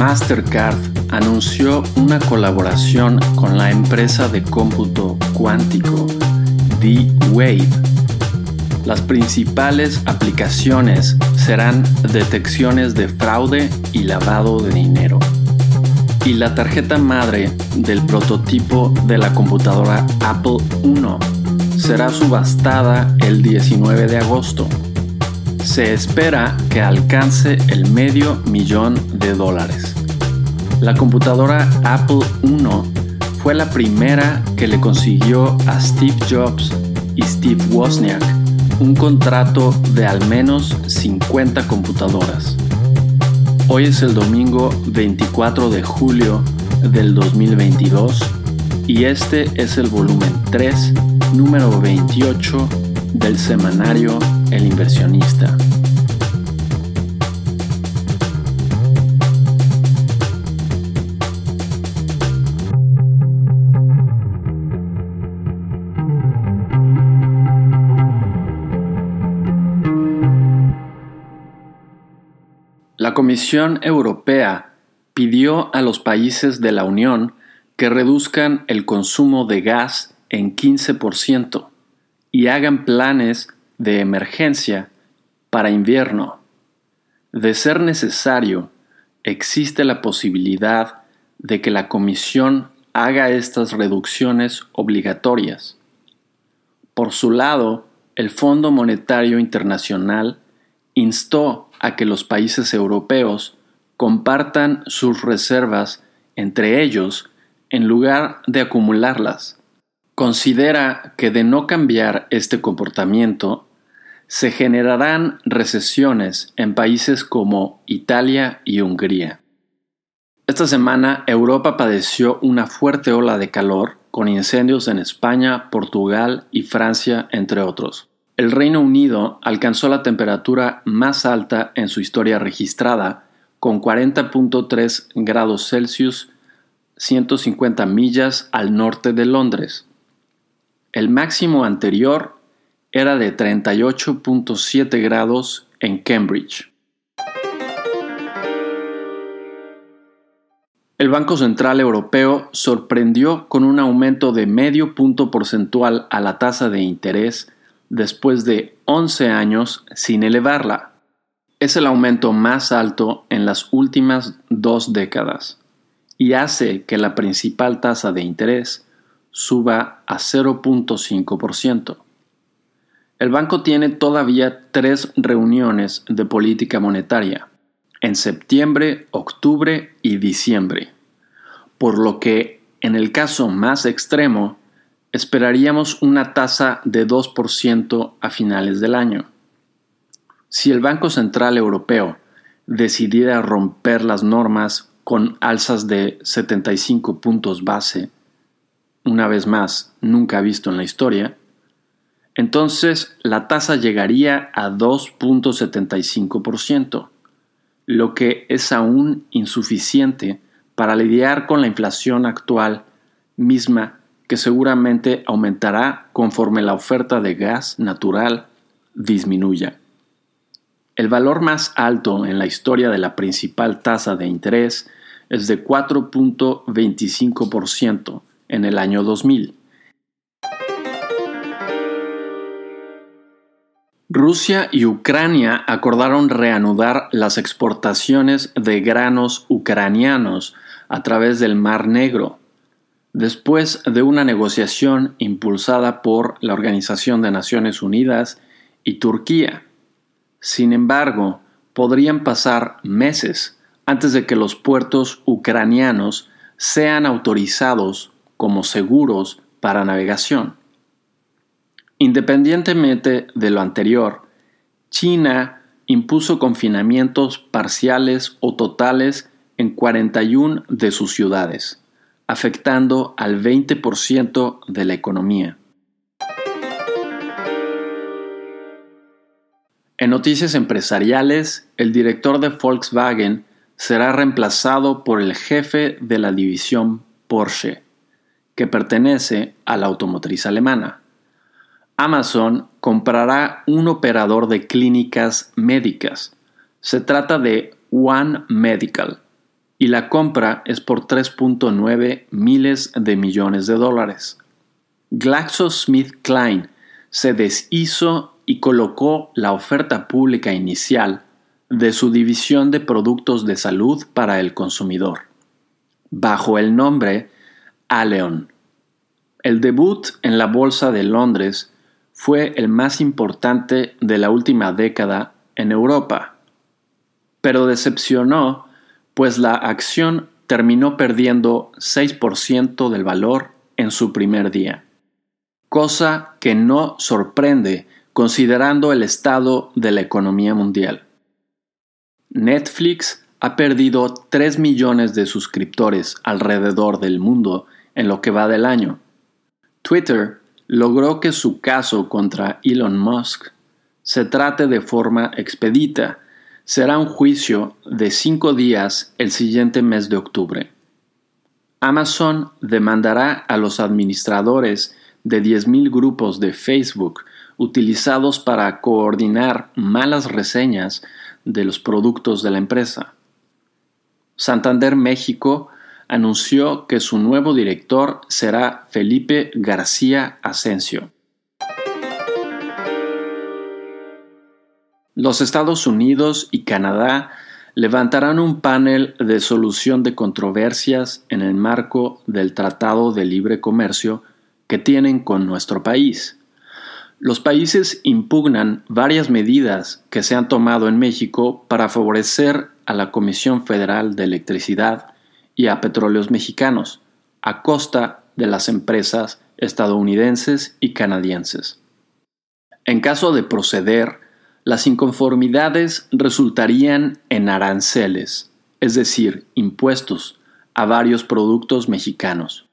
Mastercard anunció una colaboración con la empresa de cómputo cuántico D-Wave. Las principales aplicaciones serán detecciones de fraude y lavado de dinero. Y la tarjeta madre del prototipo de la computadora Apple I será subastada el 19 de agosto. Se espera que alcance el medio millón de dólares. La computadora Apple I fue la primera que le consiguió a Steve Jobs y Steve Wozniak un contrato de al menos 50 computadoras. Hoy es el domingo 24 de julio del 2022 y este es el volumen 3, número 28 del semanario El inversionista. Comisión Europea pidió a los países de la Unión que reduzcan el consumo de gas en 15% y hagan planes de emergencia para invierno. De ser necesario, existe la posibilidad de que la Comisión haga estas reducciones obligatorias. Por su lado, el Fondo Monetario Internacional instó a que los países europeos compartan sus reservas entre ellos en lugar de acumularlas. Considera que de no cambiar este comportamiento, se generarán recesiones en países como Italia y Hungría. Esta semana Europa padeció una fuerte ola de calor con incendios en España, Portugal y Francia, entre otros. El Reino Unido alcanzó la temperatura más alta en su historia registrada, con 40.3 grados Celsius, 150 millas al norte de Londres. El máximo anterior era de 38.7 grados en Cambridge. El Banco Central Europeo sorprendió con un aumento de medio punto porcentual a la tasa de interés después de 11 años sin elevarla. Es el aumento más alto en las últimas dos décadas y hace que la principal tasa de interés suba a 0.5%. El banco tiene todavía tres reuniones de política monetaria, en septiembre, octubre y diciembre, por lo que, en el caso más extremo, esperaríamos una tasa de 2% a finales del año. Si el Banco Central Europeo decidiera romper las normas con alzas de 75 puntos base, una vez más nunca visto en la historia, entonces la tasa llegaría a 2.75%, lo que es aún insuficiente para lidiar con la inflación actual misma que seguramente aumentará conforme la oferta de gas natural disminuya. El valor más alto en la historia de la principal tasa de interés es de 4.25% en el año 2000. Rusia y Ucrania acordaron reanudar las exportaciones de granos ucranianos a través del Mar Negro, después de una negociación impulsada por la Organización de Naciones Unidas y Turquía. Sin embargo, podrían pasar meses antes de que los puertos ucranianos sean autorizados como seguros para navegación. Independientemente de lo anterior, China impuso confinamientos parciales o totales en 41 de sus ciudades, afectando al 20% de la economía. En noticias empresariales, el director de Volkswagen será reemplazado por el jefe de la división Porsche, que pertenece a la automotriz alemana. Amazon comprará un operador de clínicas médicas. Se trata de One Medical, y la compra es por 3.9 miles de millones de dólares. GlaxoSmithKline se deshizo y colocó la oferta pública inicial de su división de productos de salud para el consumidor, bajo el nombre Aleon. El debut en la Bolsa de Londres fue el más importante de la última década en Europa, pero decepcionó pues la acción terminó perdiendo 6% del valor en su primer día, cosa que no sorprende considerando el estado de la economía mundial. Netflix ha perdido 3 millones de suscriptores alrededor del mundo en lo que va del año. Twitter logró que su caso contra Elon Musk se trate de forma expedita. Será un juicio de cinco días el siguiente mes de octubre. Amazon demandará a los administradores de 10.000 grupos de Facebook utilizados para coordinar malas reseñas de los productos de la empresa. Santander México anunció que su nuevo director será Felipe García Asensio. Los Estados Unidos y Canadá levantarán un panel de solución de controversias en el marco del Tratado de Libre Comercio que tienen con nuestro país. Los países impugnan varias medidas que se han tomado en México para favorecer a la Comisión Federal de Electricidad y a petróleos mexicanos, a costa de las empresas estadounidenses y canadienses. En caso de proceder, las inconformidades resultarían en aranceles, es decir, impuestos, a varios productos mexicanos.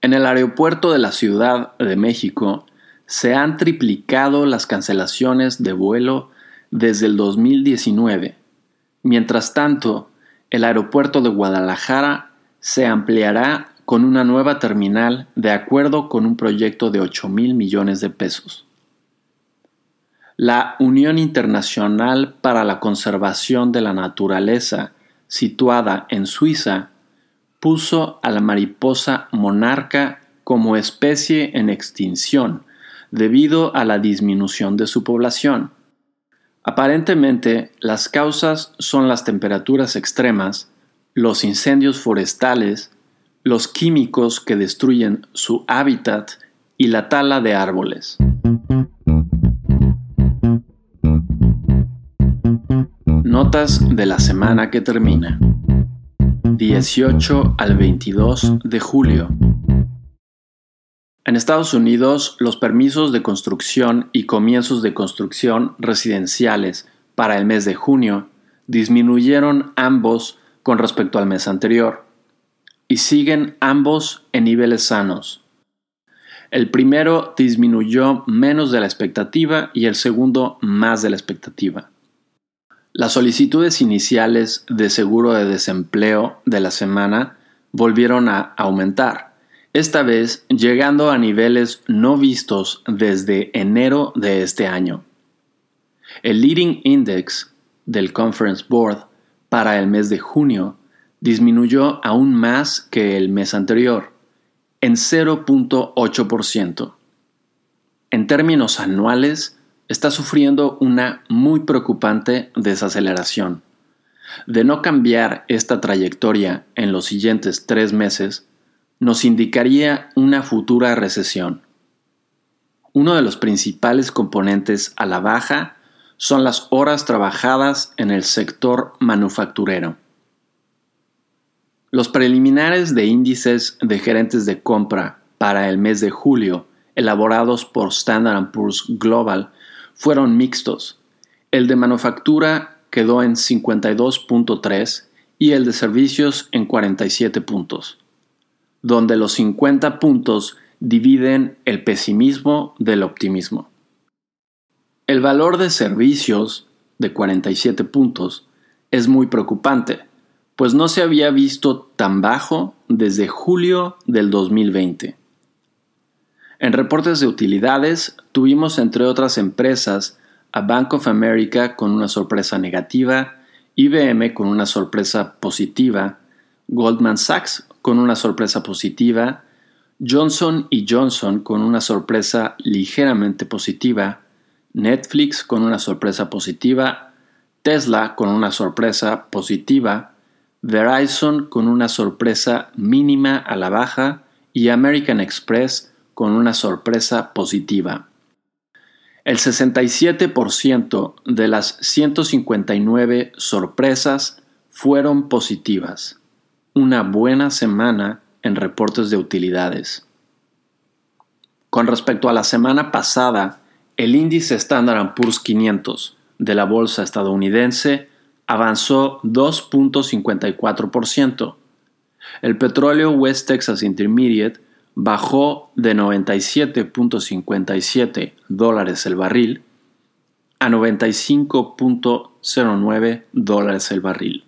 En el aeropuerto de la Ciudad de México, se han triplicado las cancelaciones de vuelo desde el 2019. Mientras tanto, el aeropuerto de Guadalajara se ampliará con una nueva terminal de acuerdo con un proyecto de 8 mil millones de pesos. La Unión Internacional para la Conservación de la Naturaleza, situada en Suiza, puso a la mariposa monarca como especie en extinción debido a la disminución de su población. Aparentemente, las causas son las temperaturas extremas, los incendios forestales, los químicos que destruyen su hábitat y la tala de árboles. Notas de la semana que termina. 18 al 22 de julio. En Estados Unidos, los permisos de construcción y comienzos de construcción residenciales para el mes de junio disminuyeron ambos con respecto al mes anterior y siguen ambos en niveles sanos. El primero disminuyó menos de la expectativa y el segundo más de la expectativa. Las solicitudes iniciales de seguro de desempleo de la semana volvieron a aumentar esta vez llegando a niveles no vistos desde enero de este año. El Leading Index del Conference Board para el mes de junio disminuyó aún más que el mes anterior, en 0.8%. En términos anuales, está sufriendo una muy preocupante desaceleración. De no cambiar esta trayectoria en los siguientes tres meses, nos indicaría una futura recesión. Uno de los principales componentes a la baja son las horas trabajadas en el sector manufacturero. Los preliminares de índices de gerentes de compra para el mes de julio, elaborados por Standard Poor's Global, fueron mixtos. El de manufactura quedó en 52.3 y el de servicios en 47 puntos donde los 50 puntos dividen el pesimismo del optimismo. El valor de servicios, de 47 puntos, es muy preocupante, pues no se había visto tan bajo desde julio del 2020. En reportes de utilidades tuvimos entre otras empresas a Bank of America con una sorpresa negativa IBM con una sorpresa positiva, Goldman Sachs con una sorpresa positiva, Johnson Johnson con una sorpresa ligeramente positiva, Netflix con una sorpresa positiva, Tesla con una sorpresa positiva, Verizon con una sorpresa mínima a la baja y American Express con una sorpresa positiva. El 67% de las 159 sorpresas fueron positivas. Una buena semana en reportes de utilidades. Con respecto a la semana pasada, el índice Standard Poor's 500 de la bolsa estadounidense avanzó 2.54%. El petróleo West Texas Intermediate bajó de 97.57 dólares el barril a 95.09 dólares el barril.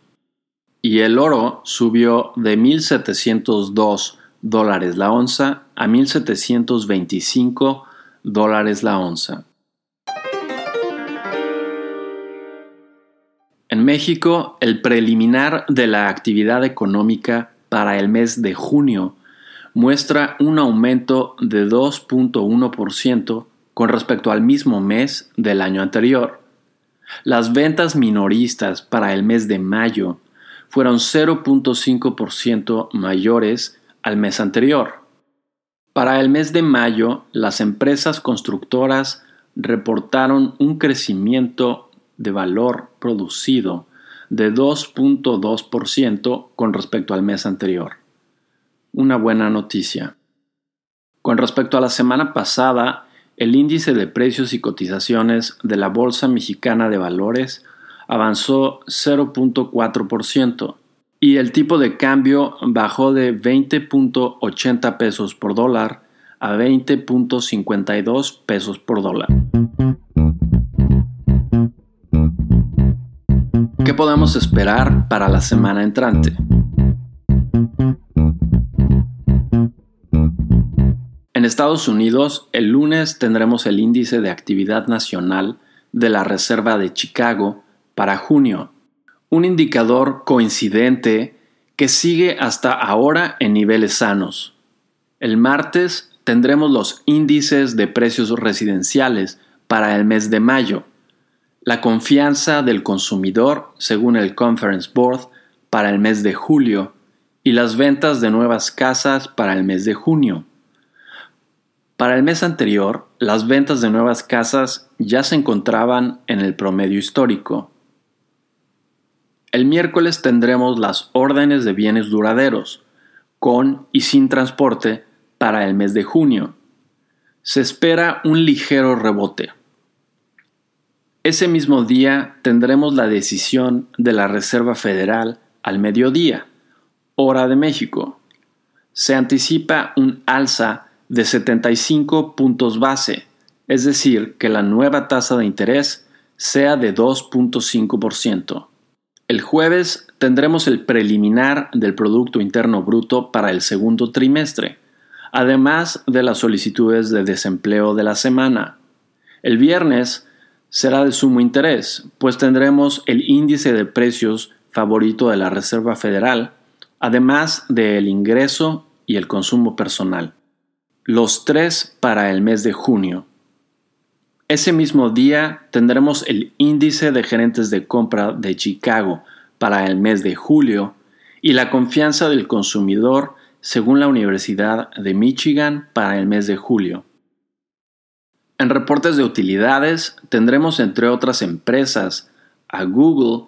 Y el oro subió de 1.702 dólares la onza a 1.725 dólares la onza. En México, el preliminar de la actividad económica para el mes de junio muestra un aumento de 2.1% con respecto al mismo mes del año anterior. Las ventas minoristas para el mes de mayo fueron 0.5% mayores al mes anterior. Para el mes de mayo, las empresas constructoras reportaron un crecimiento de valor producido de 2.2% con respecto al mes anterior una buena noticia. Con respecto a la semana pasada, el índice de precios y cotizaciones de la Bolsa Mexicana de Valores avanzó 0.4% y el tipo de cambio bajó de 20.80 pesos por dólar a 20.52 pesos por dólar. ¿Qué podemos esperar para la semana entrante? Estados Unidos, el lunes tendremos el índice de actividad nacional de la Reserva de Chicago para junio, un indicador coincidente que sigue hasta ahora en niveles sanos. El martes tendremos los índices de precios residenciales para el mes de mayo, la confianza del consumidor según el Conference Board para el mes de julio y las ventas de nuevas casas para el mes de junio. Para el mes anterior, las ventas de nuevas casas ya se encontraban en el promedio histórico. El miércoles tendremos las órdenes de bienes duraderos, con y sin transporte, para el mes de junio. Se espera un ligero rebote. Ese mismo día tendremos la decisión de la Reserva Federal al mediodía, hora de México. Se anticipa un alza de 75 puntos base, es decir, que la nueva tasa de interés sea de 2.5%. El jueves tendremos el preliminar del Producto Interno Bruto para el segundo trimestre, además de las solicitudes de desempleo de la semana. El viernes será de sumo interés, pues tendremos el índice de precios favorito de la Reserva Federal, además del ingreso y el consumo personal los tres para el mes de junio. Ese mismo día tendremos el índice de gerentes de compra de Chicago para el mes de julio y la confianza del consumidor según la Universidad de Michigan para el mes de julio. En reportes de utilidades tendremos entre otras empresas a Google,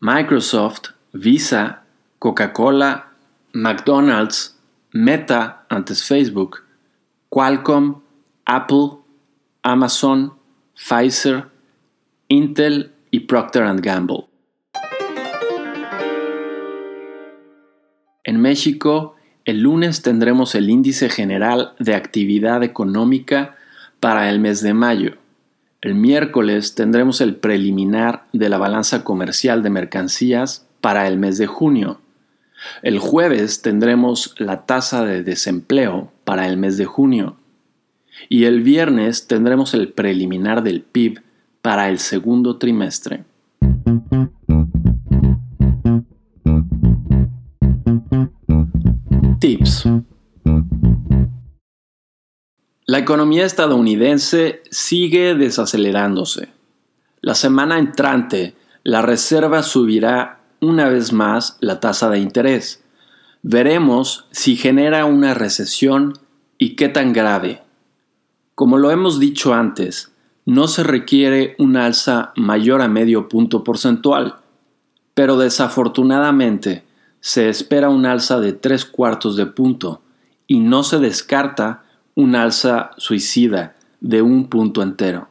Microsoft, Visa, Coca-Cola, McDonald's, Meta antes Facebook, Qualcomm, Apple, Amazon, Pfizer, Intel y Procter ⁇ Gamble. En México, el lunes tendremos el índice general de actividad económica para el mes de mayo. El miércoles tendremos el preliminar de la balanza comercial de mercancías para el mes de junio. El jueves tendremos la tasa de desempleo para el mes de junio y el viernes tendremos el preliminar del PIB para el segundo trimestre. Tips. La economía estadounidense sigue desacelerándose. La semana entrante, la Reserva subirá una vez más la tasa de interés. Veremos si genera una recesión y qué tan grave. Como lo hemos dicho antes, no se requiere un alza mayor a medio punto porcentual, pero desafortunadamente se espera un alza de tres cuartos de punto y no se descarta un alza suicida de un punto entero.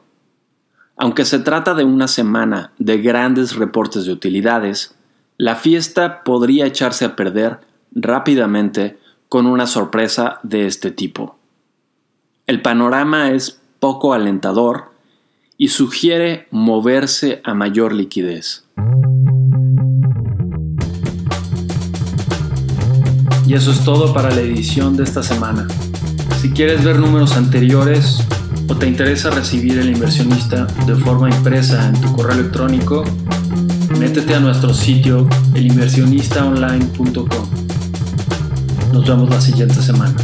Aunque se trata de una semana de grandes reportes de utilidades, la fiesta podría echarse a perder rápidamente con una sorpresa de este tipo. El panorama es poco alentador y sugiere moverse a mayor liquidez. Y eso es todo para la edición de esta semana. Si quieres ver números anteriores o te interesa recibir el inversionista de forma impresa en tu correo electrónico, métete a nuestro sitio elinversionistaonline.com. Nos vemos la siguiente semana.